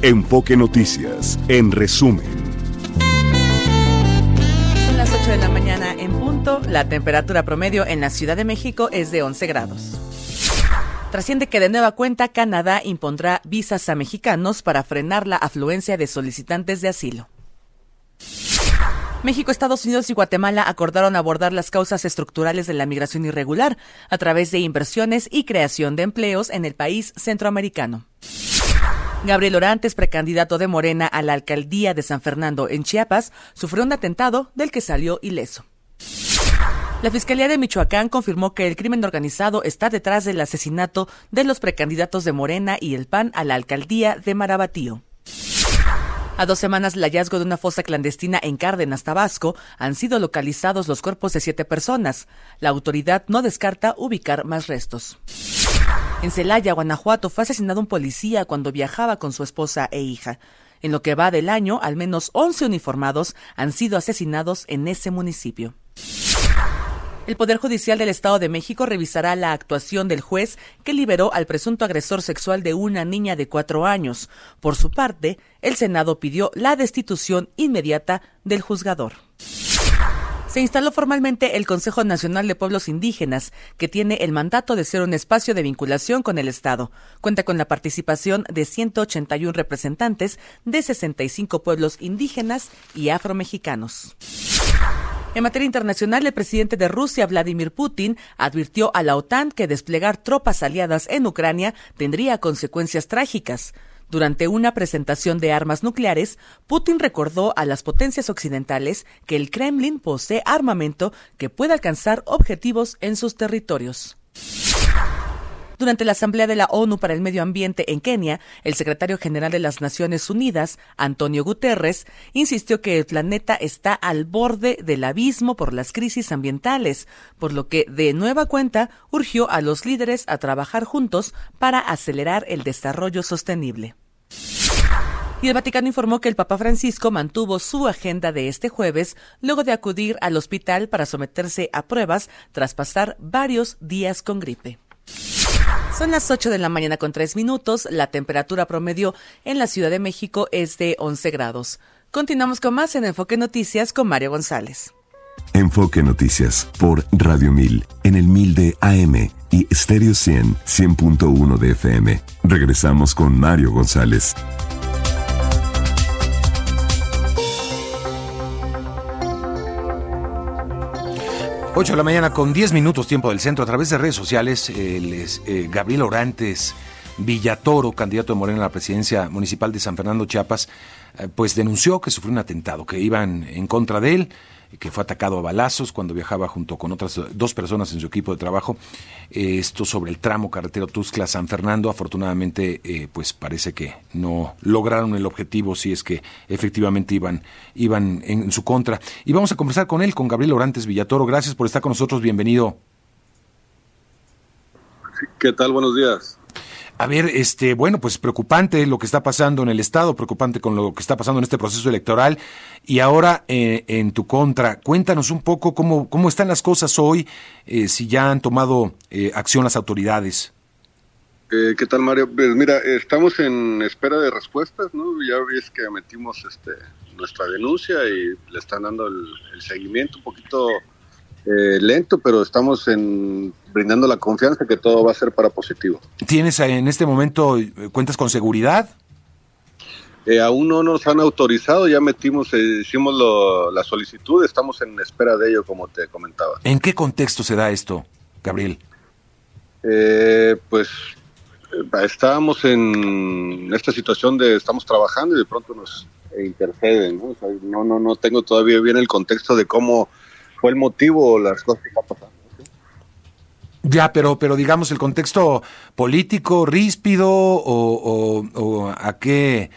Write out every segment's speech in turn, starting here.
Enfoque Noticias, en resumen. Son las 8 de la mañana en punto. La temperatura promedio en la Ciudad de México es de 11 grados. Trasciende que de nueva cuenta Canadá impondrá visas a mexicanos para frenar la afluencia de solicitantes de asilo. México, Estados Unidos y Guatemala acordaron abordar las causas estructurales de la migración irregular a través de inversiones y creación de empleos en el país centroamericano. Gabriel Orantes, precandidato de Morena a la alcaldía de San Fernando en Chiapas, sufrió un atentado del que salió ileso. La Fiscalía de Michoacán confirmó que el crimen organizado está detrás del asesinato de los precandidatos de Morena y el PAN a la alcaldía de Marabatío. A dos semanas del hallazgo de una fosa clandestina en Cárdenas, Tabasco, han sido localizados los cuerpos de siete personas. La autoridad no descarta ubicar más restos. En Celaya, Guanajuato, fue asesinado un policía cuando viajaba con su esposa e hija. En lo que va del año, al menos 11 uniformados han sido asesinados en ese municipio. El Poder Judicial del Estado de México revisará la actuación del juez que liberó al presunto agresor sexual de una niña de cuatro años. Por su parte, el Senado pidió la destitución inmediata del juzgador. Se instaló formalmente el Consejo Nacional de Pueblos Indígenas, que tiene el mandato de ser un espacio de vinculación con el Estado. Cuenta con la participación de 181 representantes de 65 pueblos indígenas y afromexicanos. En materia internacional, el presidente de Rusia, Vladimir Putin, advirtió a la OTAN que desplegar tropas aliadas en Ucrania tendría consecuencias trágicas. Durante una presentación de armas nucleares, Putin recordó a las potencias occidentales que el Kremlin posee armamento que puede alcanzar objetivos en sus territorios. Durante la Asamblea de la ONU para el Medio Ambiente en Kenia, el secretario general de las Naciones Unidas, Antonio Guterres, insistió que el planeta está al borde del abismo por las crisis ambientales, por lo que, de nueva cuenta, urgió a los líderes a trabajar juntos para acelerar el desarrollo sostenible. Y el Vaticano informó que el Papa Francisco mantuvo su agenda de este jueves luego de acudir al hospital para someterse a pruebas tras pasar varios días con gripe. Son las 8 de la mañana con 3 minutos. La temperatura promedio en la Ciudad de México es de 11 grados. Continuamos con más en Enfoque Noticias con Mario González. Enfoque Noticias por Radio 1000 en el 1000 de AM y Stereo 100 100.1 de FM. Regresamos con Mario González. 8 de la mañana con 10 minutos tiempo del centro a través de redes sociales. Eh, Gabriel Orantes Villatoro, candidato de Morena a la presidencia municipal de San Fernando, Chiapas, eh, pues denunció que sufrió un atentado, que iban en contra de él que fue atacado a balazos cuando viajaba junto con otras dos personas en su equipo de trabajo. Eh, esto sobre el tramo carretero Tuxtla-San Fernando. Afortunadamente, eh, pues parece que no lograron el objetivo si es que efectivamente iban, iban en, su contra. Y vamos a conversar con él, con Gabriel Orantes Villatoro. Gracias por estar con nosotros. Bienvenido. ¿Qué tal? Buenos días. A ver, este, bueno, pues preocupante lo que está pasando en el Estado, preocupante con lo que está pasando en este proceso electoral. Y ahora, eh, en tu contra, cuéntanos un poco cómo, cómo están las cosas hoy, eh, si ya han tomado eh, acción las autoridades. ¿Qué tal, Mario? Pues mira, estamos en espera de respuestas, ¿no? Ya ves que metimos este, nuestra denuncia y le están dando el seguimiento un poquito eh, lento, pero estamos en, brindando la confianza que todo va a ser para positivo. ¿Tienes en este momento eh, cuentas con seguridad? Eh, aún no nos han autorizado, ya metimos, hicimos la solicitud, estamos en espera de ello, como te comentaba. ¿En qué contexto se da esto, Gabriel? pues estábamos en esta situación de estamos trabajando y de pronto nos interceden, ¿no? no, no tengo todavía bien el contexto de cómo fue el motivo o las cosas que están pasando. Ya, pero, pero digamos el contexto político, ríspido o, a qué,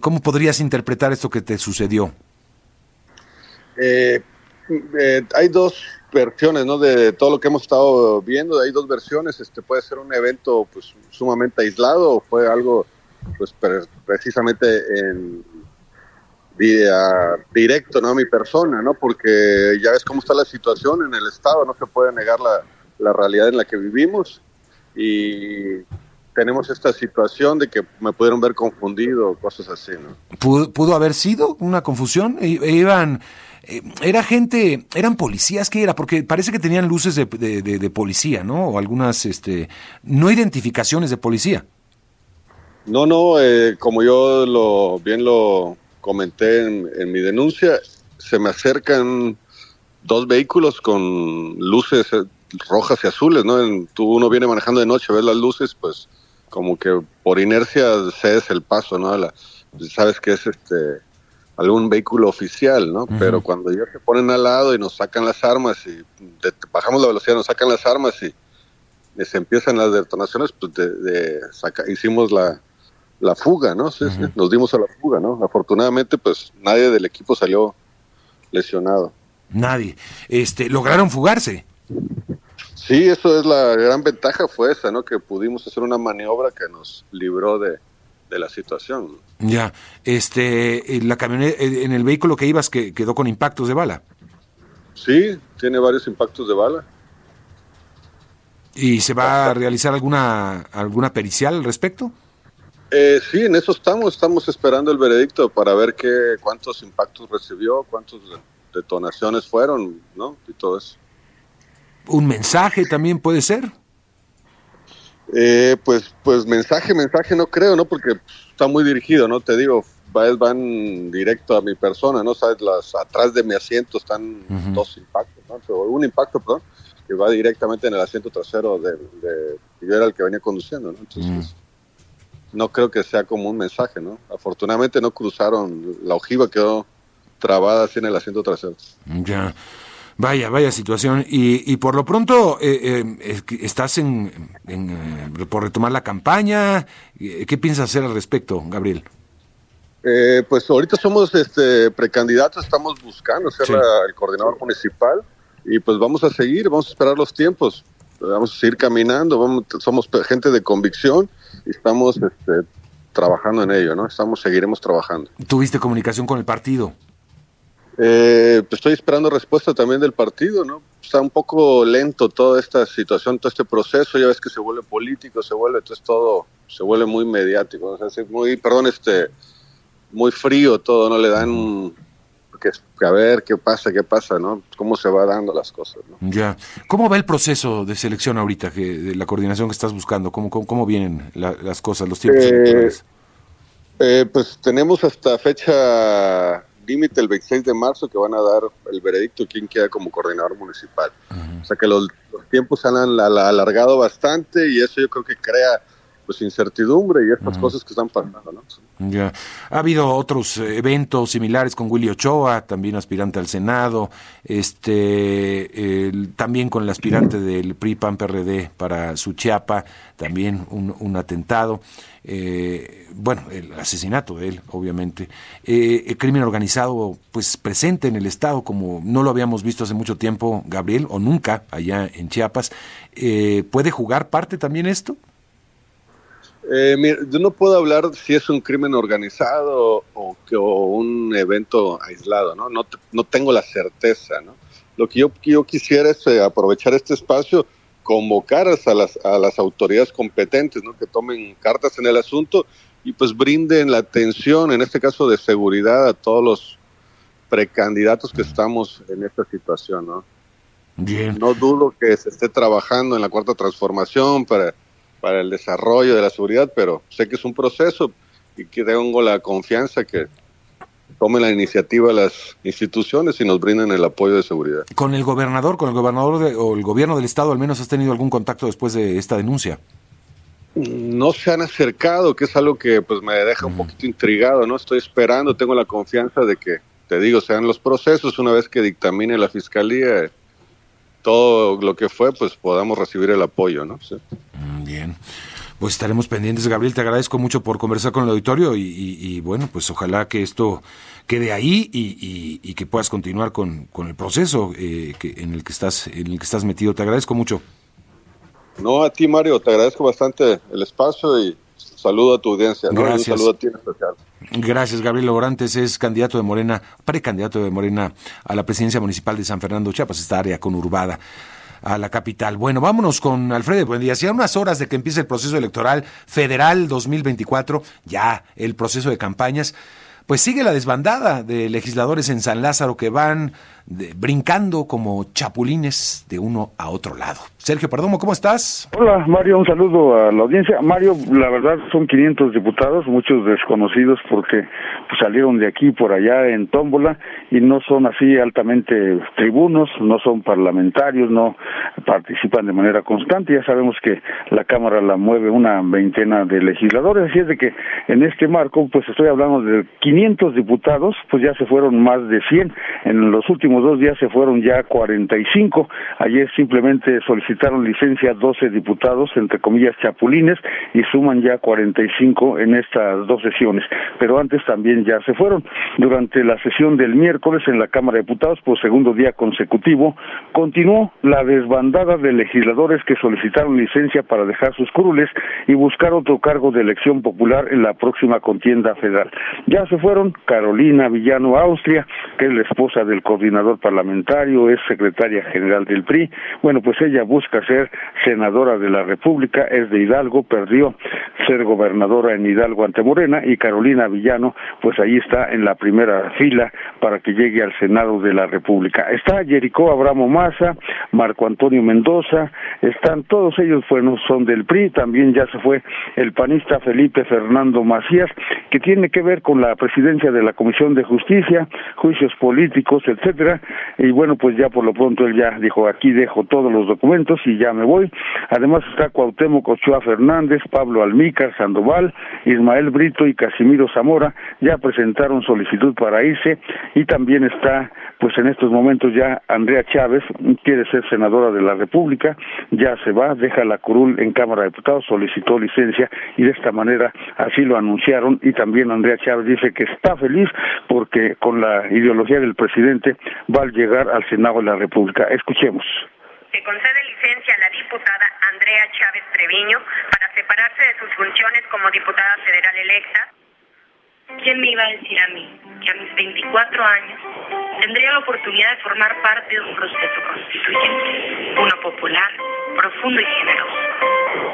¿cómo podrías interpretar esto que te sucedió? Eh, eh, hay dos versiones, ¿no? De todo lo que hemos estado viendo, hay dos versiones. Este puede ser un evento, pues, sumamente aislado o fue algo, pues, precisamente en directo ¿no? a mi persona, ¿no? porque ya ves cómo está la situación en el Estado, no se puede negar la, la realidad en la que vivimos y tenemos esta situación de que me pudieron ver confundido, cosas así, ¿no? ¿Pudo, haber sido una confusión? E, e iban, eh, era gente, eran policías, ¿qué era? Porque parece que tenían luces de, de, policía, ¿no? O algunas, este, no identificaciones de policía. No, no, eh, como yo lo bien lo comenté en, en mi denuncia, se me acercan dos vehículos con luces eh, rojas y azules, ¿no? tú uno viene manejando de noche, ves las luces, pues como que por inercia cedes el paso, ¿no? La, sabes que es este algún vehículo oficial, ¿no? Pero cuando ya se ponen al lado y nos sacan las armas y bajamos la velocidad, nos sacan las armas y, se empiezan las detonaciones, pues de, hicimos la, la fuga, ¿no? nos dimos a la fuga, ¿no? Afortunadamente, pues nadie del equipo salió lesionado. Nadie. Este, ¿Lograron fugarse? Sí, eso es la gran ventaja fue esa, ¿no? Que pudimos hacer una maniobra que nos libró de, la situación. Ya, este, la camioneta, en el vehículo que ibas que quedó con impactos de bala. Sí, tiene varios impactos de bala. ¿Y se va a realizar alguna alguna pericial al respecto? Eh, sí, en eso estamos, estamos esperando el veredicto para ver qué cuántos impactos recibió, cuántas detonaciones fueron, ¿no? Y todo eso un mensaje también puede ser. Eh, pues, pues mensaje, mensaje no creo, ¿no? Porque está muy dirigido, ¿no? Te digo, van directo a mi persona, ¿no? Sabes, las atrás de mi asiento están dos impactos, ¿no? un impacto, perdón, que va directamente en el asiento trasero de, yo era el que venía conduciendo, ¿no? Entonces, mm. No creo que sea como un mensaje, ¿no? Afortunadamente no cruzaron, la ojiva quedó trabada así en el asiento trasero. Ya. Vaya, vaya situación. Y, y por lo pronto, eh, eh, ¿estás en, eh, por retomar la campaña? ¿Qué piensas hacer al respecto, Gabriel? pues ahorita somos este, precandidatos, estamos buscando ser el coordinador municipal y pues vamos a seguir, vamos a esperar los tiempos, vamos a seguir caminando, vamos, somos gente de convicción estamos este, trabajando en ello, ¿no? Estamos, seguiremos trabajando. ¿Tuviste comunicación con el partido? Eh, pues estoy esperando respuesta también del partido, ¿no? Está un poco lento toda esta situación, todo este proceso, ya ves que se vuelve político, se vuelve, entonces todo se vuelve muy mediático, o sea, muy, perdón, este, muy frío todo, ¿no? Le dan que, a ver qué pasa, qué pasa, ¿no? Cómo se va dando las cosas, ¿no? Ya. ¿Cómo va el proceso de selección ahorita, que, de la coordinación que estás buscando? ¿Cómo, cómo, vienen las cosas, los tiempos eh, eh, pues tenemos hasta fecha límite el 26 de marzo que van a dar el veredicto quién queda como coordinador municipal. O sea que los, tiempos se han alargado bastante y eso yo creo que crea pues incertidumbre y estas cosas que están pasando, ¿no? Ya. Ha habido otros eventos similares con Willy Ochoa, también aspirante al Senado, este, también con el aspirante del PRI PAN PRD para Suchiapa, también un, un atentado. Eh, bueno, el asesinato de él, obviamente, eh, el crimen organizado, pues presente en el Estado, como no lo habíamos visto hace mucho tiempo, Gabriel, o nunca allá en Chiapas, eh, ¿puede jugar parte también esto? Yo no puedo hablar si es un crimen organizado o, que, un evento aislado, ¿no? No, no tengo la certeza, ¿no? Lo que yo, yo quisiera es aprovechar este espacio convocar a las, a las autoridades competentes, ¿no? que tomen cartas en el asunto y pues brinden la atención, en este caso de seguridad, a todos los precandidatos que estamos en esta situación. ¿no? Bien. No dudo que se esté trabajando en la cuarta transformación para, para el desarrollo de la seguridad, pero sé que es un proceso y que tengo la confianza que tomen la iniciativa las instituciones y nos brinden el apoyo de seguridad. ¿Con el gobernador, con el gobernador o el gobierno del estado al menos has tenido algún contacto después de esta denuncia? No se han acercado, que es algo que pues me deja un poquito intrigado, ¿no? Estoy esperando, tengo la confianza de que, te digo, sean los procesos, una vez que dictamine la fiscalía todo lo que fue, pues podamos recibir el apoyo, ¿no? Mm, bien pues estaremos pendientes. Gabriel, te agradezco mucho por conversar con el auditorio y, bueno, pues ojalá que esto quede ahí y, que puedas continuar con, el proceso eh, que, en el que estás en el que estás metido. Te agradezco mucho. No, a ti Mario, te agradezco bastante el espacio y saludo a tu audiencia. Gracias. Un saludo a ti en especial. Gracias, Gabriel Orantes es candidato de Morena, precandidato de Morena a la presidencia municipal de San Fernando Chiapas, esta área conurbada. a la capital. Bueno, vámonos con Alfredo Buendía. Hacía unas horas de que empiece el proceso electoral federal 2024, ya el proceso de campañas, pues sigue la desbandada de legisladores en San Lázaro que van brincando como chapulines de uno a otro lado. Sergio Perdomo, ¿cómo estás? Hola Mario, un saludo a la audiencia. Mario, la verdad son 500 diputados, muchos desconocidos porque pues, salieron de aquí por allá en tómbola y no son así altamente tribunos, no son parlamentarios, no participan de manera constante. Ya sabemos que la Cámara la mueve una veintena de legisladores, así es de que en este marco pues estoy hablando de 500 diputados, pues ya se fueron más de 100 en los últimos dos días se fueron ya 45. Ayer simplemente solicitaron licencia 12 diputados, entre comillas, chapulines, y suman ya 45 en estas dos sesiones. Pero antes también ya se fueron. Durante la sesión del miércoles en la Cámara de Diputados, por segundo día consecutivo, continuó la desbandada de legisladores que solicitaron licencia para dejar sus curules y buscar otro cargo de elección popular en la próxima contienda federal. Ya se fueron Carolina Villano Austria, que es la esposa del coordinador parlamentario, es secretaria general del PRI. Bueno, pues ella busca ser senadora de la República, es de Hidalgo, perdió ser gobernadora en Hidalgo ante Morena y Carolina Villano, pues ahí está en la primera fila para que llegue al Senado de la República. Está Jericó Abramo Maza, Marco Antonio Mendoza, están todos ellos, bueno, son del PRI, también ya se fue el panista Felipe Fernando Macías, que tiene que ver con la presidencia de la Comisión de Justicia, juicios políticos, etcétera y bueno, pues ya por lo pronto él ya dijo, aquí dejo todos los documentos y ya me voy. Además está Cuauhtémoc Ochoa Fernández, Pablo Almícar Sandoval, Ismael Brito y Casimiro Zamora, ya presentaron solicitud para irse y también está, pues en estos momentos ya Andrea Chávez, quiere ser senadora de la República, ya se va, deja la curul en Cámara de Diputados, solicitó licencia y de esta manera así lo anunciaron y también Andrea Chávez dice que está feliz porque con la ideología del presidente va a llegar al Senado de la República. Escuchemos. Se concede licencia a la diputada Andrea Chávez Treviño para separarse de sus funciones como diputada federal electa. ¿Quién me iba a decir a mí que a mis 24 años tendría la oportunidad de formar parte de un proceso constituyente, uno popular, profundo y generoso,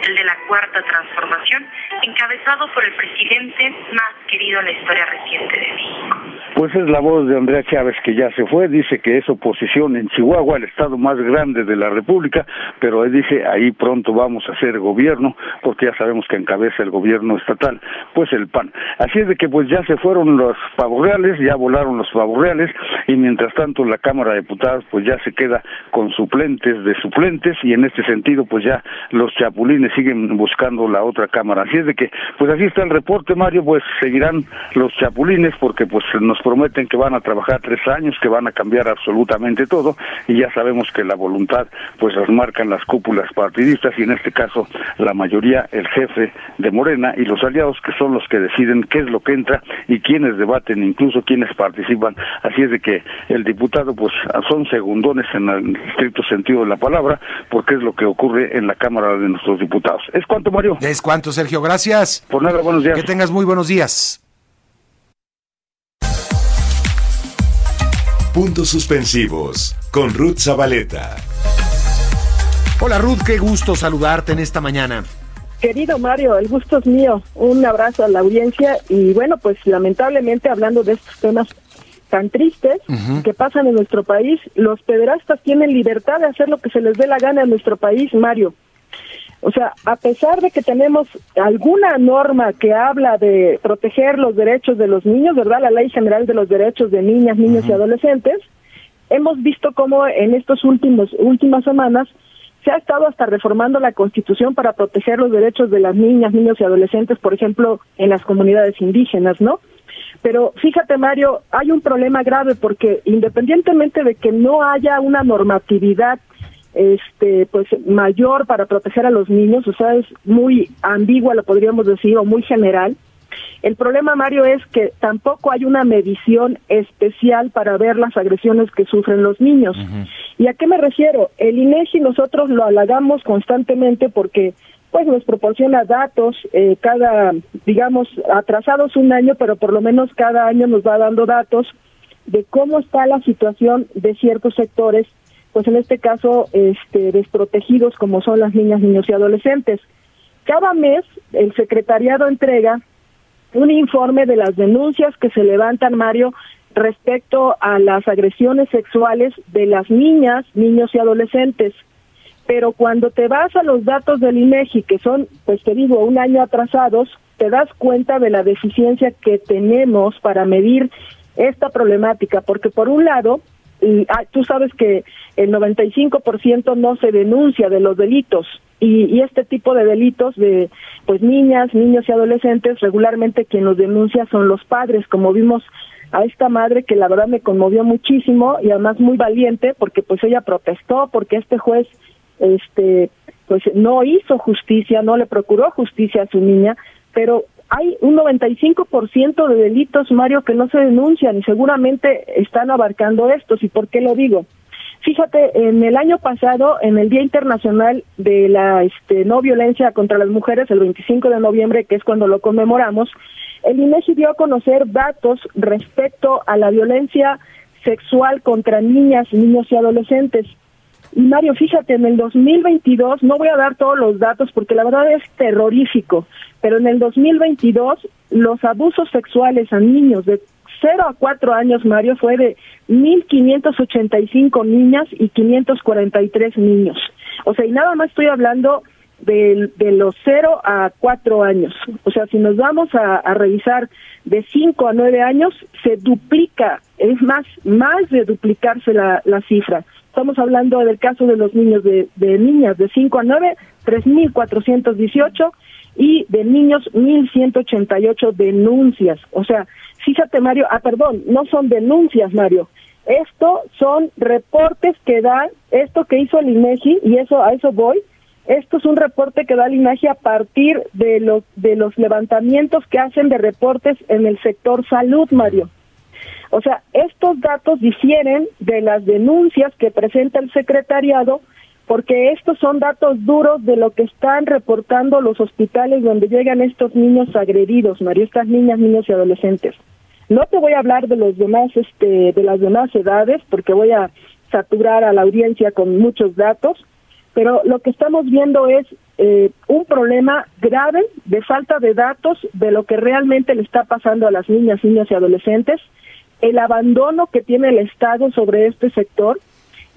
el de la cuarta transformación, encabezado por el presidente más querido en la historia reciente de México? Pues es la voz de Andrea Chávez que ya se fue, dice que es oposición en Chihuahua, el estado más grande de la República, pero él dice ahí pronto vamos a hacer gobierno, porque ya sabemos que encabeza el gobierno estatal, pues el PAN. Así es de que pues ya se fueron los reales, ya volaron los reales, y mientras tanto la Cámara de Diputados pues ya se queda con suplentes de suplentes y en este sentido pues ya los chapulines siguen buscando la otra Cámara. Así es de que pues así está el reporte Mario, pues seguirán los chapulines porque pues nos prometen que van a trabajar tres años, que van a cambiar absolutamente todo y ya sabemos que la voluntad pues las marcan las cúpulas partidistas y en este caso la mayoría el jefe de Morena y los aliados que son los que deciden qué es lo que entra y quiénes debaten, incluso quiénes participan. Así es de que el diputado pues son segundones en el estricto sentido de la palabra porque es lo que ocurre en la Cámara de nuestros diputados. ¿Es cuánto, Mario? Es cuánto, Sergio. Gracias. Por nada, buenos días. Que tengas muy buenos días. Puntos suspensivos con Ruth Zabaleta. Hola Ruth, qué gusto saludarte en esta mañana. Querido Mario, el gusto es mío. Un abrazo a la audiencia y bueno, pues lamentablemente hablando de estos temas tan tristes que pasan en nuestro país, los pederastas tienen libertad de hacer lo que se les dé la gana en nuestro país, Mario. O sea, a pesar de que tenemos alguna norma que habla de proteger los derechos de los niños, ¿verdad? La Ley General de los Derechos de Niñas, Niños y Adolescentes, hemos visto cómo en estos últimos últimas semanas se ha estado hasta reformando la Constitución para proteger los derechos de las niñas, niños y adolescentes, por ejemplo, en las comunidades indígenas, ¿no? Pero fíjate, Mario, hay un problema grave porque independientemente de que no haya una normatividad este pues mayor para proteger a los niños, o sea, es muy ambigua, lo podríamos decir, o muy general. El problema, Mario, es que tampoco hay una medición especial para ver las agresiones que sufren los niños. ¿Y a qué me refiero? El INEGI nosotros lo halagamos constantemente porque pues nos proporciona datos eh, cada, digamos, atrasados un año, pero por lo menos cada año nos va dando datos de cómo está la situación de ciertos sectores pues en este caso, este, desprotegidos como son las niñas, niños y adolescentes. Cada mes el secretariado entrega un informe de las denuncias que se levantan, Mario, respecto a las agresiones sexuales de las niñas, niños y adolescentes. Pero cuando te vas a los datos del INEGI, que son, pues te digo, un año atrasados, te das cuenta de la deficiencia que tenemos para medir esta problemática, porque por un lado, y, ah, tú sabes que el 95% no se denuncia de los delitos y, y, este tipo de delitos de pues niñas, niños y adolescentes regularmente quien los denuncia son los padres, como vimos a esta madre que la verdad me conmovió muchísimo y además muy valiente porque pues ella protestó porque este juez este pues no hizo justicia, no le procuró justicia a su niña, pero hay un 95% de delitos, Mario, que no se denuncian y seguramente están abarcando estos. ¿Y por qué lo digo? Fíjate, en el año pasado, en el Día Internacional de la este, No Violencia contra las Mujeres, el 25 de noviembre, que es cuando lo conmemoramos, el INEGI dio a conocer datos respecto a la violencia sexual contra niñas, niños y adolescentes. Y Mario, fíjate, en el 2022, no voy a dar todos los datos porque la verdad es terrorífico, pero en el 2022 los abusos sexuales a niños de 0 a 4 años, Mario, fue de 1.585 niñas y 543 niños. O sea, y nada más estoy hablando de, los 0 a 4 años. O sea, si nos vamos a, a revisar de 5 a 9 años, se duplica, es más, más de duplicarse la, la cifra. Estamos hablando del caso de los niños de, de niñas de 5 a 9, 3.418 y de niños 1.188 denuncias. O sea, fíjate Mario, ah, perdón, no son denuncias Mario, esto son reportes que da, esto que hizo el INEGI, y eso a eso voy, esto es un reporte que da el INEGI a partir de los, de los levantamientos que hacen de reportes en el sector salud, Mario. O sea, estos datos difieren de las denuncias que presenta el secretariado porque estos son datos duros de lo que están reportando los hospitales donde llegan estos niños agredidos, María, estas niñas, niños y adolescentes. No te voy a hablar de los demás, este, de las demás edades, porque voy a saturar a la audiencia con muchos datos, pero lo que estamos viendo es eh, un problema grave de falta de datos de lo que realmente le está pasando a las niñas, niños y adolescentes, el abandono que tiene el Estado sobre este sector,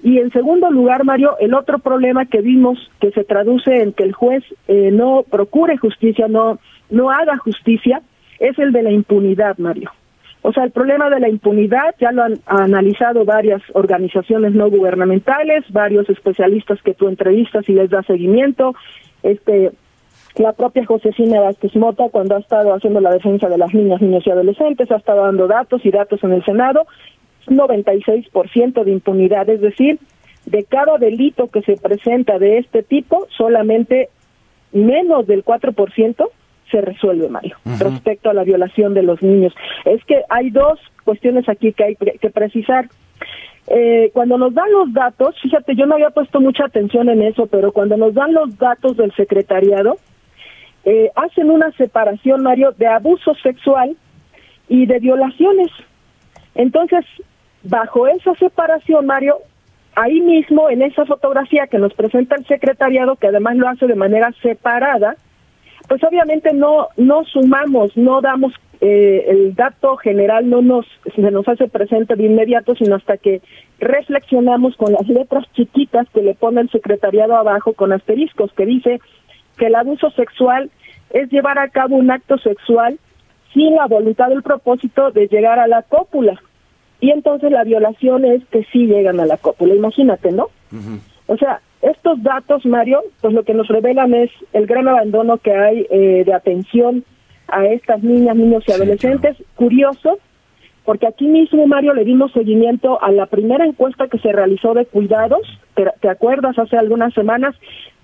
y en segundo lugar, Mario, el otro problema que vimos que se traduce en que el juez eh, no procure justicia, no, no haga justicia, es el de la impunidad, Mario. O sea, el problema de la impunidad ya lo han analizado varias organizaciones no gubernamentales, varios especialistas que tú entrevistas y les das seguimiento. Este, la propia Josefina Vázquez Mota, cuando ha estado haciendo la defensa de las niñas, niños y adolescentes, ha estado dando datos y datos en el Senado 96% de impunidad, es decir, de cada delito que se presenta de este tipo, solamente menos del 4% se resuelve, Mario, respecto a la violación de los niños. Es que hay dos cuestiones aquí que hay que precisar. Eh, cuando nos dan los datos, fíjate, yo no había puesto mucha atención en eso, pero cuando nos dan los datos del secretariado, eh, hacen una separación, Mario, de abuso sexual y de violaciones. Entonces, Bajo esa separación, Mario, ahí mismo en esa fotografía que nos presenta el secretariado, que además lo hace de manera separada, pues obviamente no no sumamos, no damos eh, el dato general, no nos se nos hace presente de inmediato, sino hasta que reflexionamos con las letras chiquitas que le pone el secretariado abajo con asteriscos, que dice que el abuso sexual es llevar a cabo un acto sexual sin la voluntad del propósito de llegar a la cópula. Y entonces la violación es que sí llegan a la cópula, imagínate, ¿no? O sea, estos datos, Mario, pues lo que nos revelan es el gran abandono que hay eh, de atención a estas niñas, niños y adolescentes. Curioso, porque aquí mismo, Mario, le dimos seguimiento a la primera encuesta que se realizó de cuidados, ¿te, te acuerdas? Hace algunas semanas,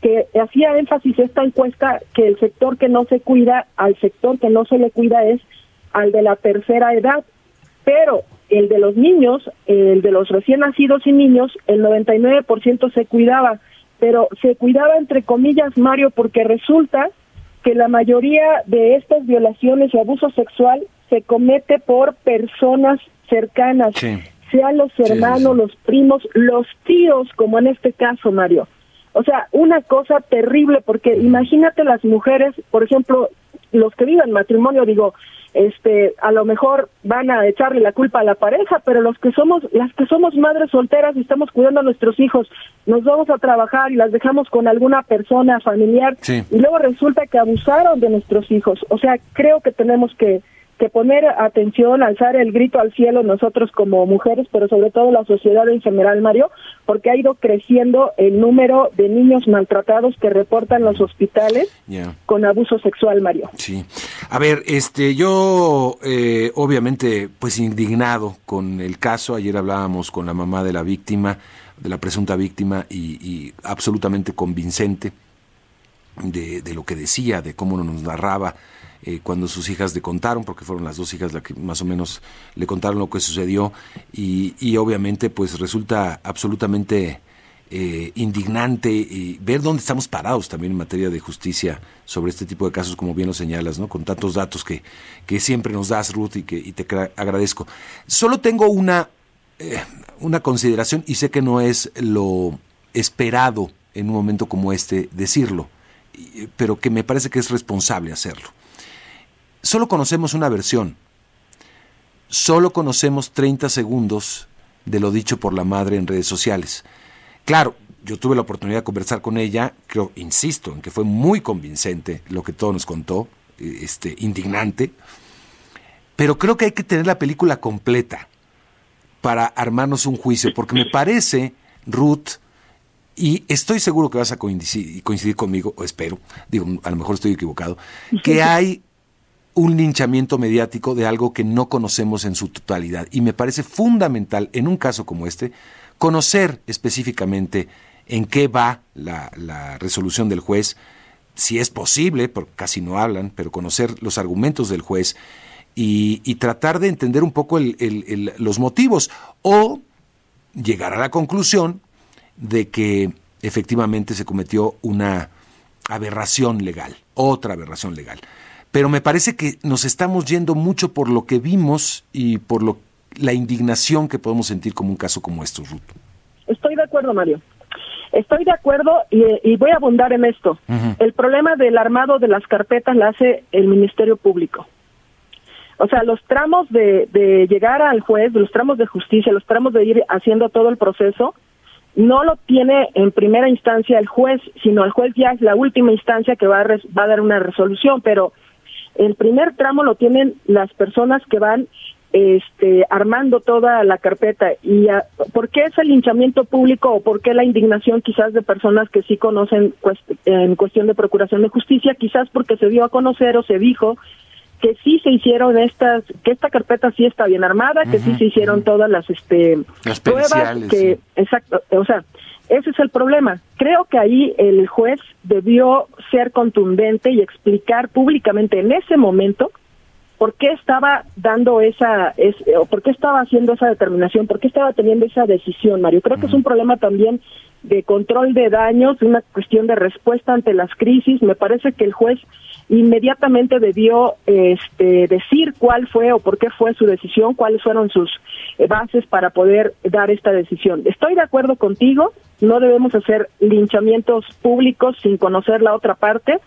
que hacía énfasis esta encuesta que el sector que no se cuida, al sector que no se le cuida es al de la tercera edad. Pero el de los niños, el de los recién nacidos y niños, el 99% se cuidaba, pero se cuidaba entre comillas, Mario, porque resulta que la mayoría de estas violaciones y abuso sexual se comete por personas cercanas, sean los hermanos, los primos, los tíos, como en este caso, Mario. O sea, una cosa terrible, porque imagínate las mujeres, por ejemplo, los que viven matrimonio, digo, este, a lo mejor van a echarle la culpa a la pareja, pero los que somos, las que somos madres solteras y estamos cuidando a nuestros hijos, nos vamos a trabajar y las dejamos con alguna persona familiar y luego resulta que abusaron de nuestros hijos. O sea, creo que tenemos que que poner atención, alzar el grito al cielo nosotros como mujeres, pero sobre todo la sociedad en general, Mario, porque ha ido creciendo el número de niños maltratados que reportan los hospitales con abuso sexual, Mario. Sí. A ver, este, yo eh, obviamente, pues indignado con el caso. Ayer hablábamos con la mamá de la víctima, de la presunta víctima, y, y absolutamente convincente de, de lo que decía, de cómo nos narraba eh, cuando sus hijas le contaron, porque fueron las dos hijas las que más o menos le contaron lo que sucedió, y, obviamente pues resulta absolutamente eh, indignante ver dónde estamos parados también en materia de justicia sobre este tipo de casos, como bien lo señalas, con tantos datos que, que siempre nos das, Ruth, y que te agradezco. Solo tengo una, eh, una consideración, y sé que no es lo esperado en un momento como este decirlo, pero que me parece que es responsable hacerlo. Solo conocemos una versión. Solo conocemos 30 segundos de lo dicho por la madre en redes sociales. Claro, yo tuve la oportunidad de conversar con ella, creo, insisto, en que fue muy convincente lo que todo nos contó, eh, este, indignante, pero creo que hay que tener la película completa para armarnos un juicio, porque me parece, Ruth, y estoy seguro que vas a coincidir, coincidir conmigo, o espero, digo, a lo mejor estoy equivocado, que hay un linchamiento mediático de algo que no conocemos en su totalidad. Y me parece fundamental, en un caso como este, conocer específicamente en qué va la, resolución del juez, si es posible, porque casi no hablan, pero conocer los argumentos del juez y, tratar de entender un poco los motivos o llegar a la conclusión de que efectivamente se cometió una aberración legal, otra aberración legal pero me parece que nos estamos yendo mucho por lo que vimos y por lo, la indignación que podemos sentir como un caso como estos, Ruth. Estoy de acuerdo, Mario. Estoy de acuerdo y, voy a abundar en esto. El problema del armado de las carpetas la hace el Ministerio Público. O sea, los tramos de, de llegar al juez, los tramos de justicia, los tramos de ir haciendo todo el proceso, no lo tiene en primera instancia el juez, sino el juez ya es la última instancia que va a, va a dar una resolución, pero el primer tramo lo tienen las personas que van este, armando toda la carpeta. ¿Y por qué ese linchamiento público o por qué la indignación quizás de personas que sí conocen en cuestión de procuración de justicia? Quizás porque se dio a conocer o se dijo que sí se hicieron estas, que esta carpeta sí está bien armada, que sí se hicieron todas las, este, pruebas, que, exacto, o sea, ese es el problema. Creo que ahí el juez debió ser contundente y explicar públicamente en ese momento por qué estaba dando esa, es, o por qué estaba haciendo esa determinación, por qué estaba teniendo esa decisión, Mario. Creo que es un problema también de control de daños, una cuestión de respuesta ante las crisis. Me parece que el juez inmediatamente debió este, decir cuál fue o por qué fue su decisión, cuáles fueron sus eh, bases para poder dar esta decisión. Estoy de acuerdo contigo, no debemos hacer linchamientos públicos sin conocer la otra parte,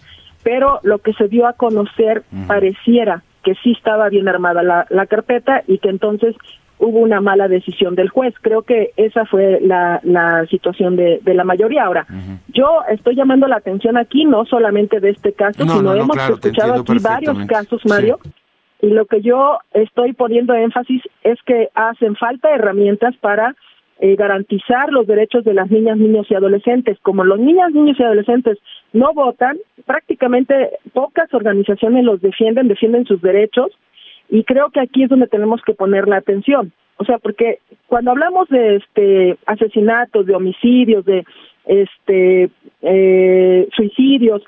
pero lo que se dio a conocer pareciera que sí estaba bien armada la, la carpeta y que entonces hubo una mala decisión del juez. Creo que esa fue la, la situación de, de la mayoría. Ahora, yo estoy llamando la atención aquí, no solamente de este caso, sino hemos escuchado aquí varios casos, Mario, y lo que yo estoy poniendo énfasis es que hacen falta herramientas para eh, garantizar los derechos de las niñas, niños y adolescentes. Como los niñas, niños y adolescentes no votan, prácticamente pocas organizaciones los defienden, defienden sus derechos y creo que aquí es donde tenemos que poner la atención. O sea, porque cuando hablamos de este asesinatos, de homicidios, de este eh, suicidios,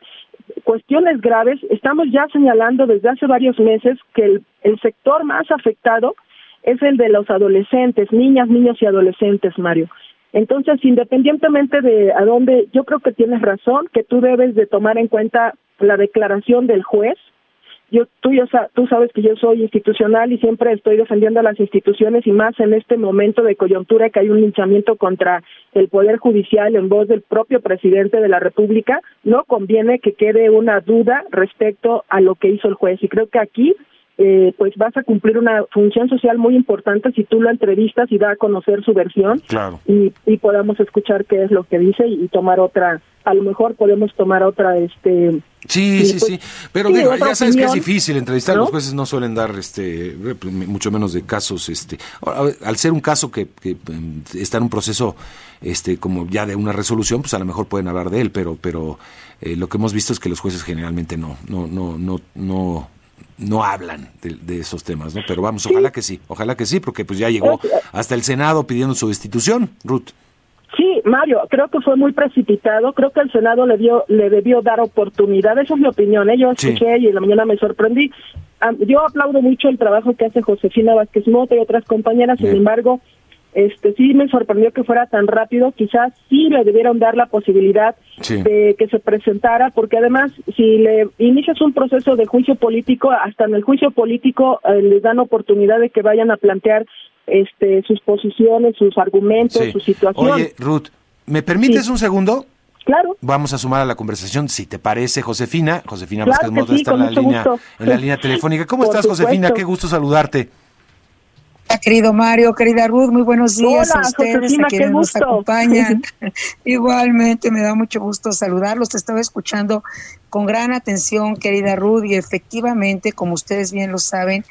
cuestiones graves, estamos ya señalando desde hace varios meses que el, el sector más afectado es el de los adolescentes, niñas, niños y adolescentes, Mario. Entonces, independientemente de a dónde, yo creo que tienes razón, que tú debes de tomar en cuenta la declaración del juez, yo tú, yo, tú sabes que yo soy institucional y siempre estoy defendiendo a las instituciones y más en este momento de coyuntura que hay un linchamiento contra el Poder Judicial en voz del propio presidente de la República, no conviene que quede una duda respecto a lo que hizo el juez. Y creo que aquí eh, pues vas a cumplir una función social muy importante si tú lo entrevistas y da a conocer su versión y, y podamos escuchar qué es lo que dice y, tomar otra, a lo mejor podemos tomar otra, este... Sí, sí, sí, pues, pero ya sabes que es difícil entrevistar, los jueces no suelen dar, este, pues, mucho menos de casos, este, al ser un caso que, que em, está en un proceso, este, como ya de una resolución, pues a lo mejor pueden hablar de él, pero, pero eh, lo que hemos visto es que los jueces generalmente no, no, no, no, no no hablan de, esos temas, ¿no? Pero vamos, ojalá que sí, ojalá que sí, porque pues ya llegó hasta el Senado pidiendo su destitución, Ruth. Sí, Mario, creo que fue muy precipitado. Creo que el Senado le dio, le debió dar oportunidad. Esa es mi opinión. ¿eh? Yo escuché y en la mañana me sorprendí. yo aplaudo mucho el trabajo que hace Josefina Vázquez Mota y otras compañeras. Sin embargo, este sí me sorprendió que fuera tan rápido, quizás sí le debieron dar la posibilidad de que se presentara, porque además si le inicias un proceso de juicio político, hasta en el juicio político eh, les dan oportunidad de que vayan a plantear este sus posiciones, sus argumentos, su situación. Oye, Ruth, ¿me permites un segundo? Claro. Vamos a sumar a la conversación, si te parece, Josefina. Josefina Vázquez Mota está en la, línea, en la línea telefónica. ¿Cómo estás, Josefina? Qué gusto saludarte querido Mario, querida Ruth, muy buenos días a ustedes, a quienes nos acompañan. Igualmente, me da mucho gusto saludarlos. Te estaba escuchando con gran atención, querida Ruth, y efectivamente, como ustedes bien lo saben,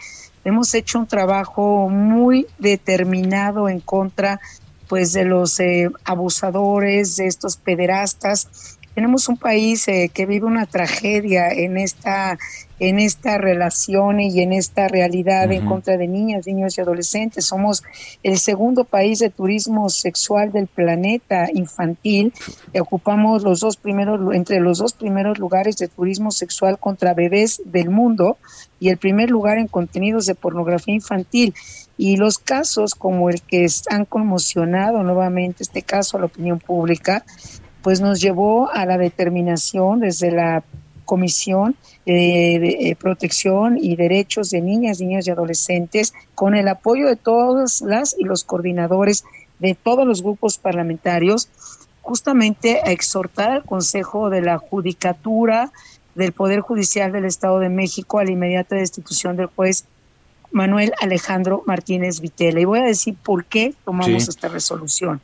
hemos hecho un trabajo muy determinado en contra pues de los eh, abusadores, de estos pederastas tenemos un país eh, que vive una tragedia en esta en esta relación y en esta realidad en contra de niñas, niños y adolescentes. Somos el segundo país de turismo sexual del planeta infantil. Ocupamos los dos primeros entre los dos primeros lugares de turismo sexual contra bebés del mundo y el primer lugar en contenidos de pornografía infantil. Y los casos como el que han conmocionado nuevamente este caso a la opinión pública pues nos llevó a la determinación desde la Comisión de, Protección y Derechos de Niñas, Niños y Adolescentes, con el apoyo de todas las y los coordinadores de todos los grupos parlamentarios, justamente a exhortar al Consejo de la Judicatura del Poder Judicial del Estado de México a la inmediata destitución del juez Manuel Alejandro Martínez Vitela. Y voy a decir por qué tomamos esta resolución.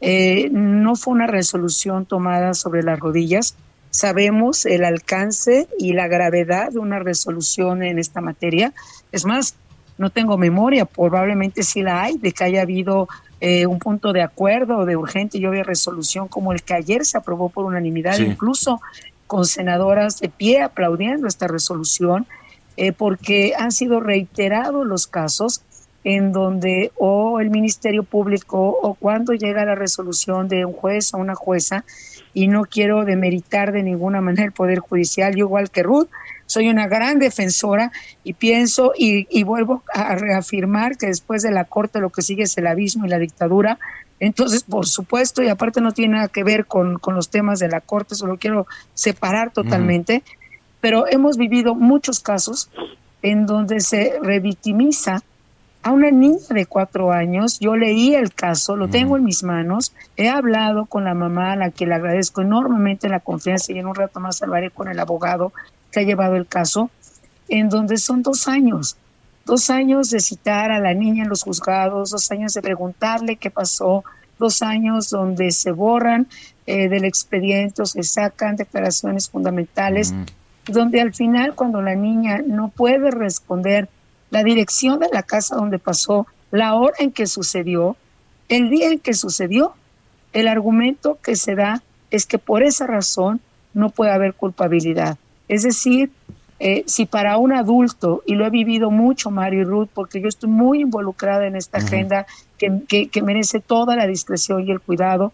Eh, no fue una resolución tomada sobre las rodillas. Sabemos el alcance y la gravedad de una resolución en esta materia. Es más, no tengo memoria, probablemente sí la hay, de que haya habido eh, un punto de acuerdo de urgente y obvia resolución como el que ayer se aprobó por unanimidad, incluso con senadoras de pie aplaudiendo esta resolución, eh, porque han sido reiterados los casos en donde o el Ministerio Público o cuando llega la resolución de un juez o una jueza, y no quiero demeritar de ninguna manera el Poder Judicial, yo igual que Ruth, soy una gran defensora y pienso y, y vuelvo a reafirmar que después de la Corte lo que sigue es el abismo y la dictadura. Entonces, por supuesto, y aparte no tiene nada que ver con, con los temas de la Corte, solo quiero separar totalmente, pero hemos vivido muchos casos en donde se revictimiza a una niña de cuatro años. Yo leí el caso, lo tengo en mis manos. He hablado con la mamá, a la que le agradezco enormemente la confianza y en un rato más hablaré con el abogado que ha llevado el caso, en donde son dos años. Dos años de citar a la niña en los juzgados, dos años de preguntarle qué pasó, dos años donde se borran eh, del expediente o se sacan declaraciones fundamentales, donde al final cuando la niña no puede responder la dirección de la casa donde pasó, la hora en que sucedió, el día en que sucedió, el argumento que se da es que por esa razón no puede haber culpabilidad. Es decir, eh, si para un adulto, y lo he vivido mucho, Mario y Ruth, porque yo estoy muy involucrada en esta agenda que, que, merece toda la discreción y el cuidado,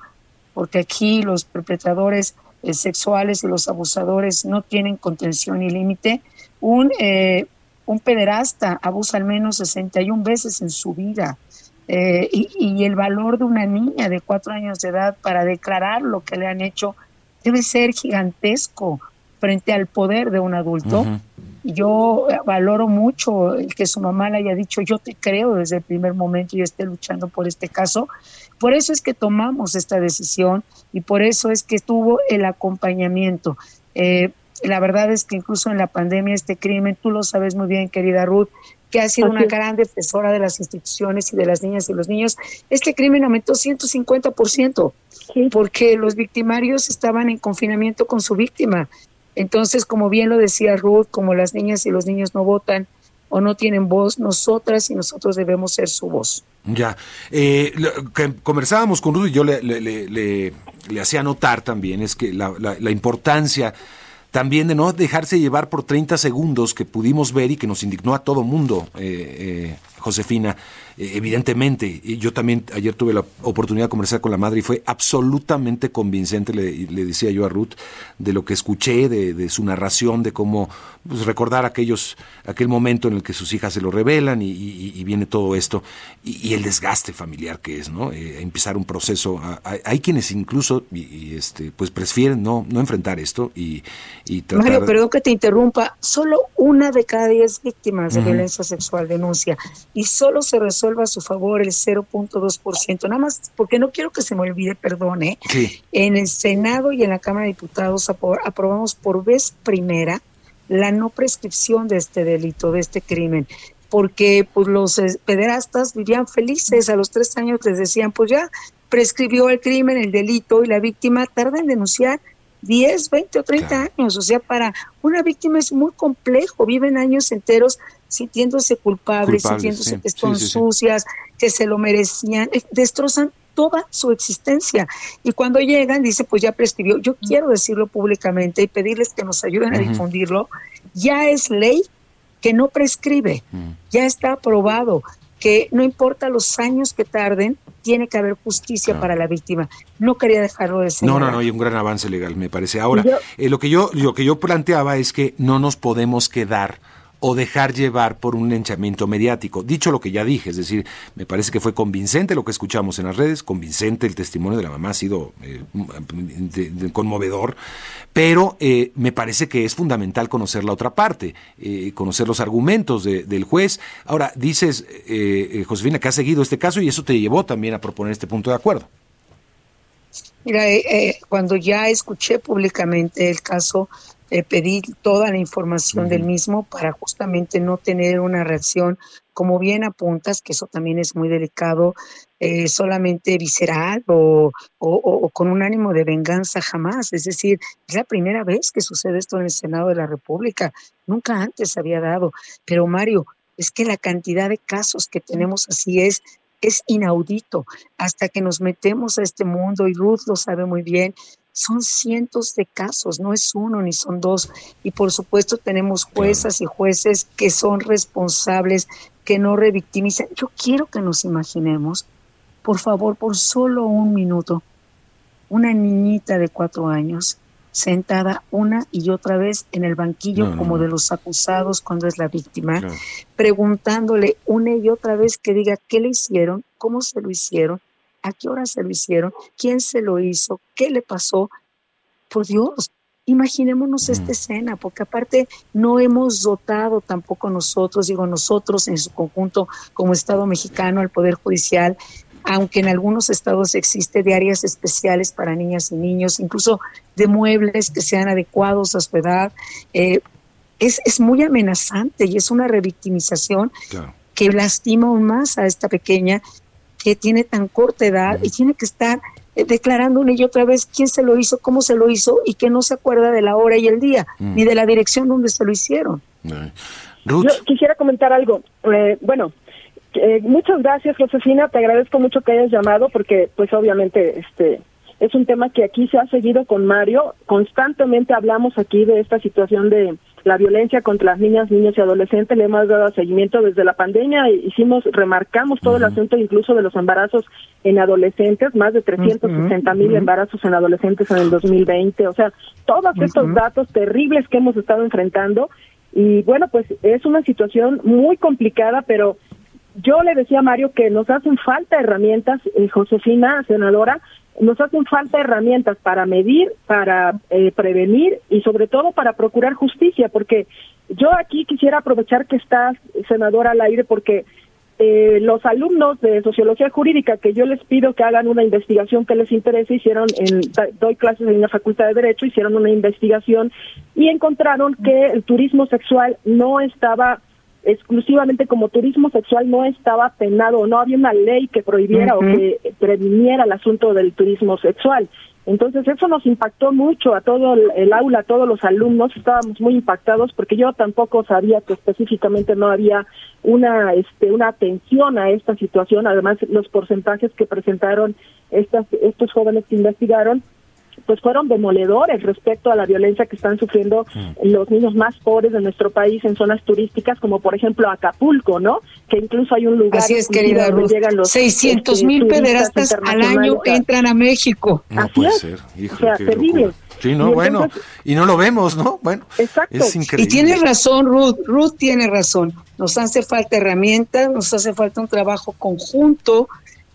porque aquí los perpetradores eh, sexuales y los abusadores no tienen contención ni límite, un, eh, un pederasta abusa al menos 61 veces en su vida. Eh, y, el valor de una niña de cuatro años de edad para declarar lo que le han hecho debe ser gigantesco frente al poder de un adulto. yo valoro mucho el que su mamá le haya dicho, yo te creo desde el primer momento y esté luchando por este caso. Por eso es que tomamos esta decisión y por eso es que tuvo el acompañamiento. Eh, la verdad es que incluso en la pandemia este crimen, tú lo sabes muy bien, querida Ruth, que ha sido una gran defensora de las instituciones y de las niñas y los niños, este crimen aumentó 150%, porque los victimarios estaban en confinamiento con su víctima. Entonces, como bien lo decía Ruth, como las niñas y los niños no votan o no tienen voz, nosotras y nosotros debemos ser su voz. Ya, eh, que conversábamos con Ruth y yo le, le, hacía notar también, es que la, la importancia también de no dejarse llevar por 30 segundos que pudimos ver y que nos indignó a todo mundo, eh, eh, Josefina, eh, evidentemente. Yo también ayer tuve la oportunidad de conversar con la madre y fue absolutamente convincente, le, le decía yo a Ruth, de lo que escuché, de, su narración, de cómo pues, recordar aquellos, aquel momento en el que sus hijas se lo revelan y, viene todo esto, y, el desgaste familiar que es, ¿no? empezar un proceso. Hay quienes incluso, y, este, pues prefieren no, no enfrentar esto y, Mario, perdón que te interrumpa, solo una de cada diez víctimas de violencia sexual denuncia y solo se resuelve a su favor el 0.2%, nada más porque no quiero que se me olvide, perdón, ¿eh? en el Senado y en la Cámara de Diputados aprobamos por vez primera la no prescripción de este delito, de este crimen porque pues los eh, pederastas vivían felices, a los tres años les decían, pues ya prescribió el crimen, el delito, y la víctima tarda en denunciar 10, 20 o 30 años. O sea, para una víctima es muy complejo, viven años enteros sintiéndose culpables, sintiéndose que están sucias, que se lo merecían, eh, destrozan toda su existencia. Y cuando llegan, dice, pues ya prescribió. Yo quiero decirlo públicamente y pedirles que nos ayuden a difundirlo. Ya es ley que no prescribe, ya está aprobado que no importa los años que tarden, tiene que haber justicia para la víctima. No quería dejarlo de ser. No, no, no, hay un gran avance legal, me parece. Ahora, eh, lo que yo lo que yo planteaba es que no nos podemos quedar o dejar llevar por un linchamiento mediático. Dicho lo que ya dije, es decir, me parece que fue convincente lo que escuchamos en las redes, convincente el testimonio de la mamá ha sido eh, conmovedor, pero eh, me parece que es fundamental conocer la otra parte, eh, conocer los argumentos del juez. Ahora, dices, Josefina, que has seguido este caso y eso te llevó también a proponer este punto de acuerdo. Mira, cuando ya escuché públicamente el caso, eh, pedí toda la información del mismo para justamente no tener una reacción, como bien apuntas, que eso también es muy delicado, eh, solamente visceral o, o, con un ánimo de venganza jamás. Es decir, es la primera vez que sucede esto en el Senado de la República. Nunca antes había dado. Pero Mario, es que la cantidad de casos que tenemos así es es inaudito hasta que nos metemos a este mundo y Ruth lo sabe muy bien son cientos de casos, no es uno ni son dos. Y por supuesto tenemos juezas y jueces que son responsables, que no revictimizan. Yo quiero que nos imaginemos, por favor, por solo un minuto, una niñita de cuatro años sentada una y otra vez en el banquillo como de los acusados cuando es la víctima, preguntándole una y otra vez que diga qué le hicieron, cómo se lo hicieron, a qué hora se lo hicieron, quién se lo hizo, qué le pasó. Por Dios, imaginémonos esta escena, porque aparte no hemos dotado tampoco nosotros, digo nosotros en su conjunto como Estado mexicano, al Poder Judicial, aunque en algunos estados existe de áreas especiales para niñas y niños, incluso de muebles que sean adecuados a su edad, eh, es, es, muy amenazante y es una revictimización que lastima aún más a esta pequeña que tiene tan corta edad y tiene que estar eh, declarando una y otra vez quién se lo hizo, cómo se lo hizo y que no se acuerda de la hora y el día, ni de la dirección donde se lo hicieron. Yo quisiera comentar algo. Eh, bueno, eh, muchas gracias, Josefina. Te agradezco mucho que hayas llamado porque, pues, obviamente, este es un tema que aquí se ha seguido con Mario. Constantemente hablamos aquí de esta situación de la violencia contra las niñas, niños y adolescentes. Le hemos dado seguimiento desde la pandemia. Hicimos, remarcamos todo el asunto incluso de los embarazos en adolescentes, más de 360 mil embarazos en adolescentes en el 2020. O sea, todos estos datos terribles que hemos estado enfrentando. Y bueno, pues es una situación muy complicada, pero yo le decía a Mario que nos hacen falta herramientas, eh, Josefina, senadora, nos hacen falta herramientas para medir, para eh, prevenir y sobre todo para procurar justicia, porque yo aquí quisiera aprovechar que estás, senadora, al aire, porque eh, los alumnos de sociología jurídica que yo les pido que hagan una investigación que les interese, hicieron, en, doy clases en la Facultad de Derecho, hicieron una investigación y encontraron que el turismo sexual no estaba exclusivamente como turismo sexual no estaba penado, no había una ley que prohibiera o que previniera el asunto del turismo sexual. Entonces eso nos impactó mucho a todo el, aula, a todos los alumnos, estábamos muy impactados porque yo tampoco sabía que específicamente no había una este una atención a esta situación, además los porcentajes que presentaron estas estos jóvenes que investigaron pues fueron demoledores respecto a la violencia que están sufriendo mm. los niños más pobres de nuestro país en zonas turísticas como por ejemplo Acapulco, ¿no? Que incluso hay un lugar Así es, querida donde llegan los 600 este, mil pederastas al año entran a México. No puede ser, hijo, terrible. Sí, no, bueno, y no lo vemos, ¿no? Bueno, Exacto. es increíble. Y tiene razón, Ruth, Ruth tiene razón. Nos hace falta herramientas, nos hace falta un trabajo conjunto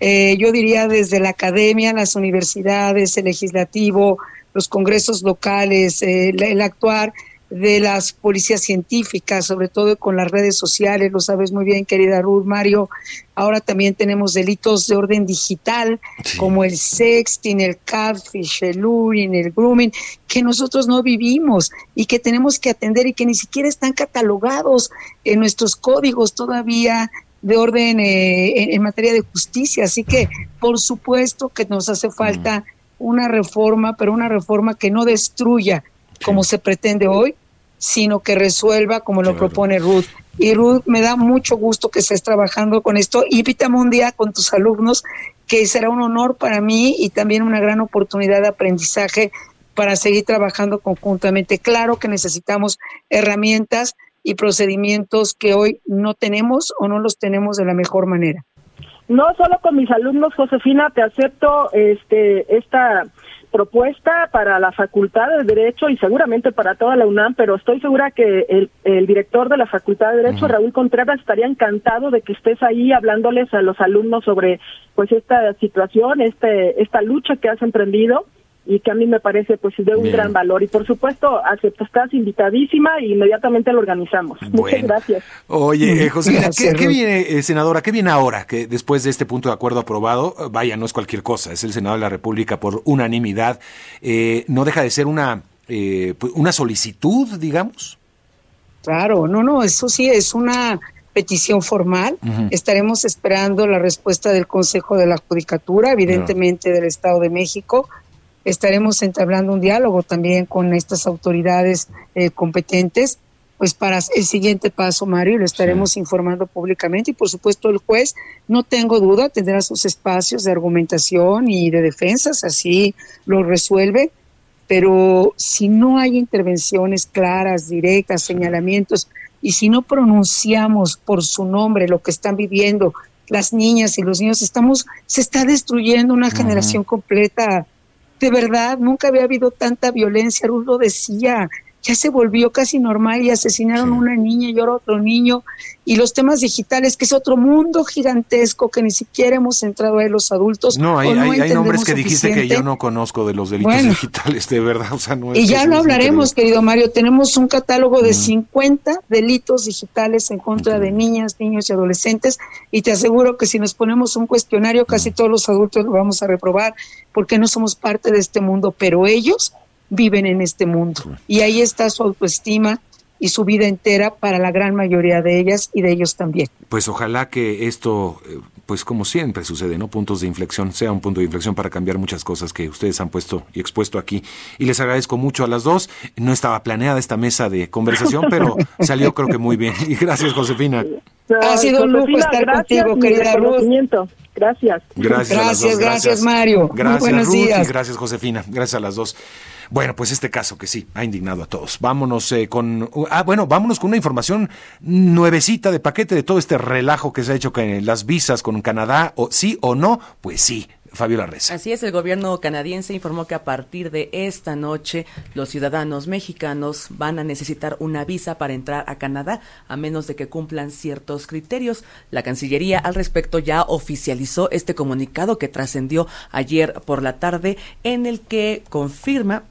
eh, yo diría desde la academia, las universidades, el legislativo, los congresos locales, eh, el, actuar de las policías científicas, sobre todo con las redes sociales, lo sabes muy bien, querida Ruth, Mario. Ahora también tenemos delitos de orden digital, como el sexting, el catfish, el luring, el grooming, que nosotros no vivimos y que tenemos que atender y que ni siquiera están catalogados en nuestros códigos todavía de orden eh, en, materia de justicia. Así que, por supuesto que nos hace falta una reforma, pero una reforma que no destruya como se pretende hoy, sino que resuelva como lo propone Ruth. Y Ruth, me da mucho gusto que estés trabajando con esto. Invítame un día con tus alumnos, que será un honor para mí y también una gran oportunidad de aprendizaje para seguir trabajando conjuntamente. Claro que necesitamos herramientas, y procedimientos que hoy no tenemos o no los tenemos de la mejor manera. No solo con mis alumnos, Josefina, te acepto este esta propuesta para la Facultad de Derecho y seguramente para toda la UNAM, pero estoy segura que el, el director de la Facultad de Derecho, Raúl Contreras, estaría encantado de que estés ahí hablándoles a los alumnos sobre pues esta situación, este esta lucha que has emprendido y que a mí me parece pues de un gran valor. Y por supuesto, acepto, estás invitadísima y inmediatamente lo organizamos. Muchas gracias. Oye, eh, José, ¿qué, viene, eh, senadora, qué viene ahora que después de este punto de acuerdo aprobado? Vaya, no es cualquier cosa, es el Senado de la República por unanimidad. Eh, ¿No deja de ser una, pues, una solicitud, digamos? Claro, no, no, eso sí es una petición formal. Estaremos esperando la respuesta del Consejo de la Judicatura, evidentemente del Estado de México estaremos entablando un diálogo también con estas autoridades eh, competentes, pues para el siguiente paso, Mario, lo estaremos informando públicamente. Y por supuesto el juez, no tengo duda, tendrá sus espacios de argumentación y de defensas, así lo resuelve, pero si no hay intervenciones claras, directas, señalamientos, y si no pronunciamos por su nombre lo que están viviendo las niñas y los niños, estamos, se está destruyendo una generación completa, de verdad, nunca había habido tanta violencia, Ruth lo decía, ya se volvió casi normal y asesinaron a una niña y ahora otro niño. Y los temas digitales, que es otro mundo gigantesco que ni siquiera hemos entrado ahí los adultos. No, hay, hay, nombres que dijiste que yo no conozco de los delitos digitales, de verdad. O sea, no y ya lo hablaremos, querido Mario. Tenemos un catálogo de 50 delitos digitales en contra de niñas, niños y adolescentes. Y te aseguro que si nos ponemos un cuestionario, casi todos los adultos lo vamos a reprobar porque no somos parte de este mundo. Pero ellos viven en este mundo. Y ahí está su autoestima y su vida entera para la gran mayoría de ellas y de ellos también. Pues ojalá que esto, eh, pues como siempre sucede, ¿no? Puntos de inflexión, sea un punto de inflexión para cambiar muchas cosas que ustedes han puesto y expuesto aquí. Y les agradezco mucho a las dos. No estaba planeada esta mesa de conversación, pero salió creo que muy bien. Y gracias, Josefina. Ha sido un lujo estar contigo, querida Ruth. Gracias. Gracias, gracias, gracias, Mario. Gracias, buenos Ruth, días. Y gracias, Josefina. Gracias a las dos. Bueno, pues este caso que sí, ha indignado a todos. Vámonos eh, con... Ah, bueno, vámonos con una información nuevecita de paquete de todo este relajo que se ha hecho con las visas con Canadá, o sí o no, pues sí, Fabiola Reza. Así es, el gobierno canadiense informó que a partir de esta noche los ciudadanos mexicanos van a necesitar una visa para entrar a Canadá a menos de que cumplan ciertos criterios. La Cancillería al respecto ya oficializó este comunicado que trascendió ayer por la tarde en el que confirma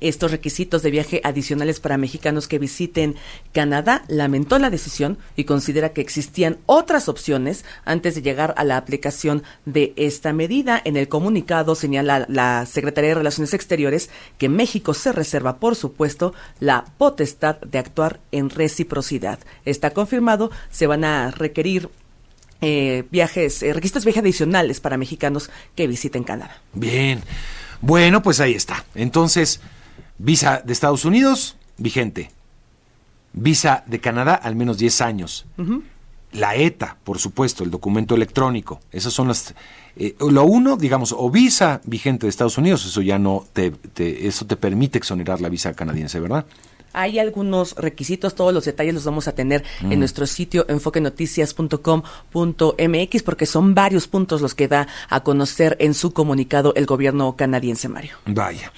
estos requisitos de viaje adicionales para mexicanos que visiten Canadá, lamentó la decisión y considera que existían otras opciones antes de llegar a la aplicación de esta medida. En el comunicado señala la Secretaría de Relaciones Exteriores que México se reserva, por supuesto, la potestad de actuar en reciprocidad. Está confirmado, se van a requerir eh, viajes, eh, requisitos de viaje adicionales para mexicanos que visiten Canadá. Bien. Bueno, pues ahí está. Entonces, Visa de Estados Unidos, vigente. Visa de Canadá, al menos 10 años. La ETA, por supuesto, el documento electrónico. Esas son las... Eh, lo uno, digamos, o visa vigente de Estados Unidos, eso ya no te, eso te permite exonerar la visa canadiense, ¿verdad? Hay algunos requisitos, todos los detalles los vamos a tener en mm. nuestro sitio enfoquenoticias.com.mx porque son varios puntos los que da a conocer en su comunicado el gobierno canadiense, Mario. Vaya.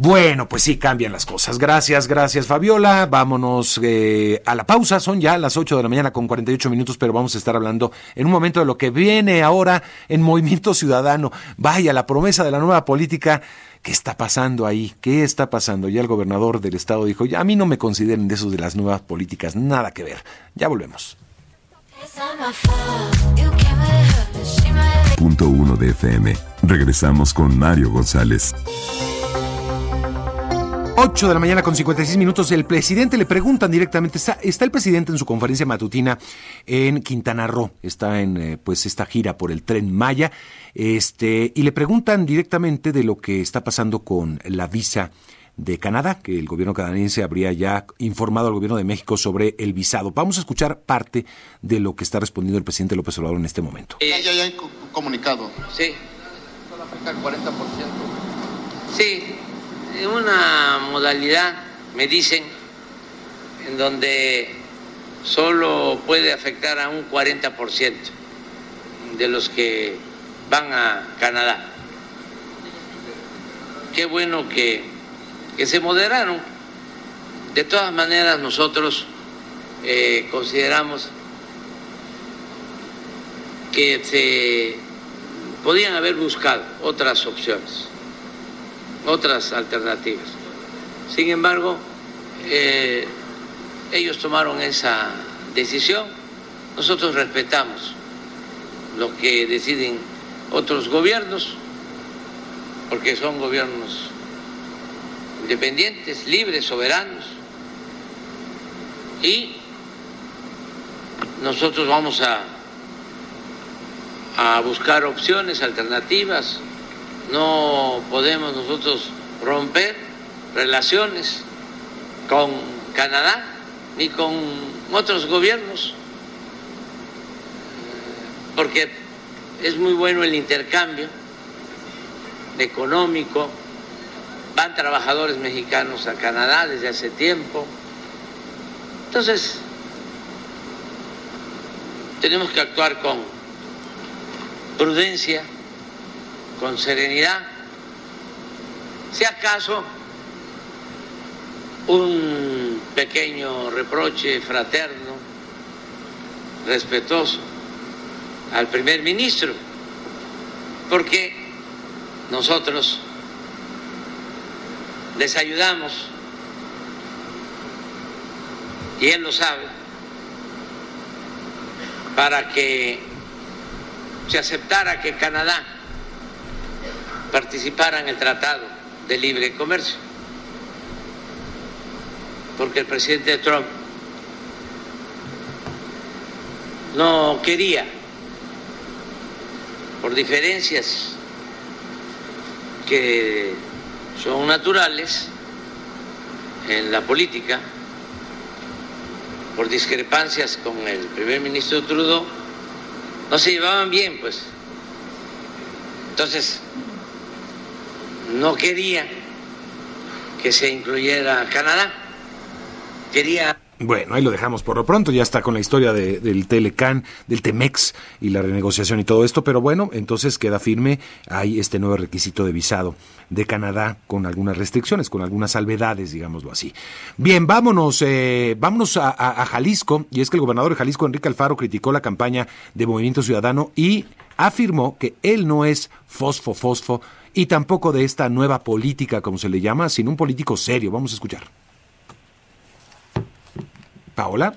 Bueno, pues sí, cambian las cosas. Gracias, gracias Fabiola. Vámonos eh, a la pausa. Son ya las 8 de la mañana con 48 minutos, pero vamos a estar hablando en un momento de lo que viene ahora en Movimiento Ciudadano. Vaya, la promesa de la nueva política. ¿Qué está pasando ahí? ¿Qué está pasando? Ya el gobernador del estado dijo, ya a mí no me consideren de esos de las nuevas políticas, nada que ver. Ya volvemos. Punto uno de FM. Regresamos con Mario González. 8 de la mañana con 56 minutos. El presidente le preguntan directamente, está, el presidente en su conferencia matutina en Quintana Roo, está en eh, pues esta gira por el tren Maya, este, y le preguntan directamente de lo que está pasando con la visa de Canadá, que el gobierno canadiense habría ya informado al gobierno de México sobre el visado. Vamos a escuchar parte de lo que está respondiendo el presidente López Obrador en este momento. ya, ya, hay comunicado. Sí. 40%. Sí, una modalidad, me dicen, en donde solo puede afectar a un 40% de los que van a Canadá. Qué bueno que, que se moderaron. De todas maneras, nosotros eh, consideramos que se podían haber buscado otras opciones otras alternativas. Sin embargo, eh, ellos tomaron esa decisión, nosotros respetamos lo que deciden otros gobiernos, porque son gobiernos independientes, libres, soberanos, y nosotros vamos a, a buscar opciones alternativas no podemos nosotros romper relaciones con Canadá ni con otros gobiernos, porque es muy bueno el intercambio económico, van trabajadores mexicanos a Canadá desde hace tiempo. Entonces, tenemos que actuar con prudencia con serenidad. Si acaso un pequeño reproche fraterno, respetuoso al primer ministro, porque nosotros les ayudamos, y él lo sabe, para que se aceptara que Canadá participara en el Tratado de Libre Comercio, porque el presidente Trump no quería, por diferencias que son naturales en la política, por discrepancias con el primer ministro Trudeau, no se llevaban bien, pues. Entonces, no quería que se incluyera Canadá, quería Bueno, ahí lo dejamos por lo pronto, ya está con la historia del Telecan, del Temex y la renegociación y todo esto, pero bueno, entonces queda firme, hay este nuevo requisito de visado de Canadá con algunas restricciones, con algunas salvedades, digámoslo así. Bien, vámonos, eh, vámonos a, a Jalisco, y es que el gobernador de Jalisco, Enrique Alfaro, criticó la campaña de Movimiento Ciudadano y afirmó que él no es fosfo fosfo y tampoco de esta nueva política, como se le llama, sino un político serio. Vamos a escuchar. Paola.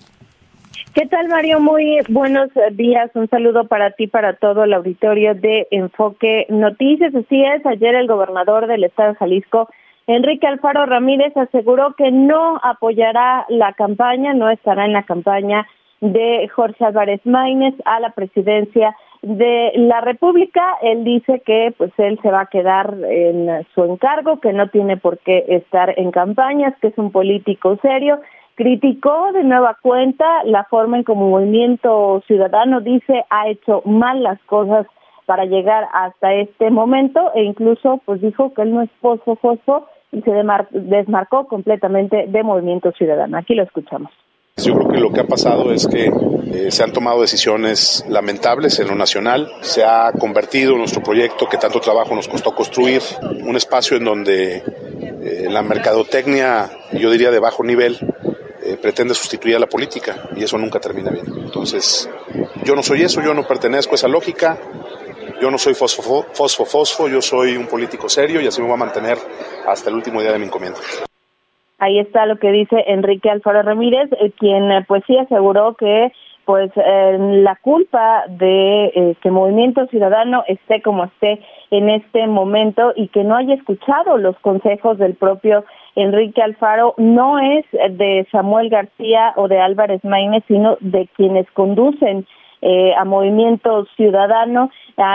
¿Qué tal, Mario? Muy buenos días. Un saludo para ti, para todo el auditorio de Enfoque Noticias. Así es, ayer el gobernador del estado de Jalisco, Enrique Alfaro Ramírez, aseguró que no apoyará la campaña, no estará en la campaña de Jorge Álvarez Maínez a la presidencia de la República. Él dice que pues él se va a quedar en su encargo, que no tiene por qué estar en campañas, que es un político serio Criticó de nueva cuenta la forma en como Movimiento Ciudadano dice ha hecho mal las cosas para llegar hasta este momento e incluso pues dijo que él no es fosfo fosfo y se desmarcó completamente de Movimiento Ciudadano. Aquí lo escuchamos. Yo creo que lo que ha pasado es que eh, se han tomado decisiones lamentables en lo nacional. Se ha convertido nuestro proyecto que tanto trabajo nos costó construir, un espacio en donde eh, la mercadotecnia, yo diría de bajo nivel, eh, pretende sustituir a la política y eso nunca termina bien. Entonces, yo no soy eso, yo no pertenezco a esa lógica, yo no soy fosfo, fosfo, fosfo, yo soy un político serio y así me voy a mantener hasta el último día de mi encomienda. Ahí está lo que dice Enrique Alfaro Ramírez, eh, quien eh, pues sí aseguró que pues la culpa de que Movimiento Ciudadano esté como esté en este momento y que no haya escuchado los consejos del propio Enrique Alfaro no es de Samuel García o de Álvarez Maínez, sino de quienes conducen eh, a Movimiento Ciudadano,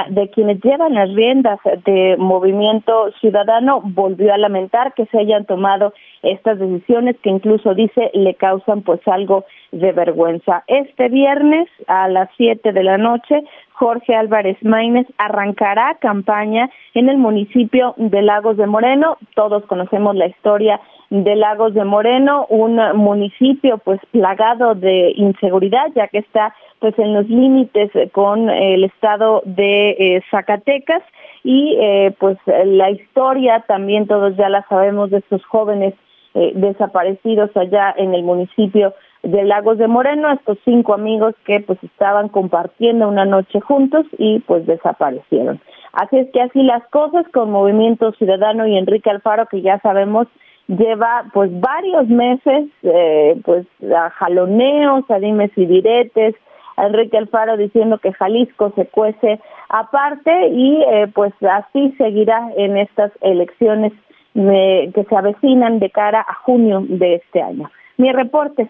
de quienes llevan las riendas de Movimiento Ciudadano, volvió a lamentar que se hayan tomado estas decisiones que incluso dice le causan pues algo de vergüenza. Este viernes a las siete de la noche Jorge Álvarez Maínez arrancará campaña en el municipio de Lagos de Moreno. Todos conocemos la historia de Lagos de Moreno, un municipio pues plagado de inseguridad ya que está pues en los límites con el estado de eh, Zacatecas y eh, pues la historia también todos ya la sabemos de estos jóvenes eh, desaparecidos allá en el municipio de Lagos de Moreno, estos cinco amigos que pues estaban compartiendo una noche juntos y pues desaparecieron. Así es que así las cosas con Movimiento Ciudadano y Enrique Alfaro, que ya sabemos lleva pues varios meses eh, pues a jaloneos, a dimes y diretes, a Enrique Alfaro diciendo que Jalisco se cuece aparte y eh, pues así seguirá en estas elecciones eh, que se avecinan de cara a junio de este año. Mi reporte.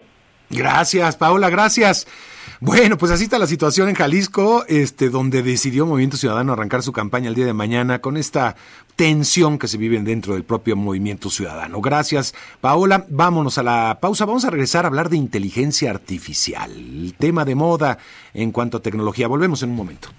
Gracias, Paula, gracias. Bueno, pues así está la situación en Jalisco, este, donde decidió Movimiento Ciudadano arrancar su campaña el día de mañana con esta tensión que se vive dentro del propio Movimiento Ciudadano. Gracias, Paola. Vámonos a la pausa. Vamos a regresar a hablar de inteligencia artificial, tema de moda en cuanto a tecnología. Volvemos en un momento.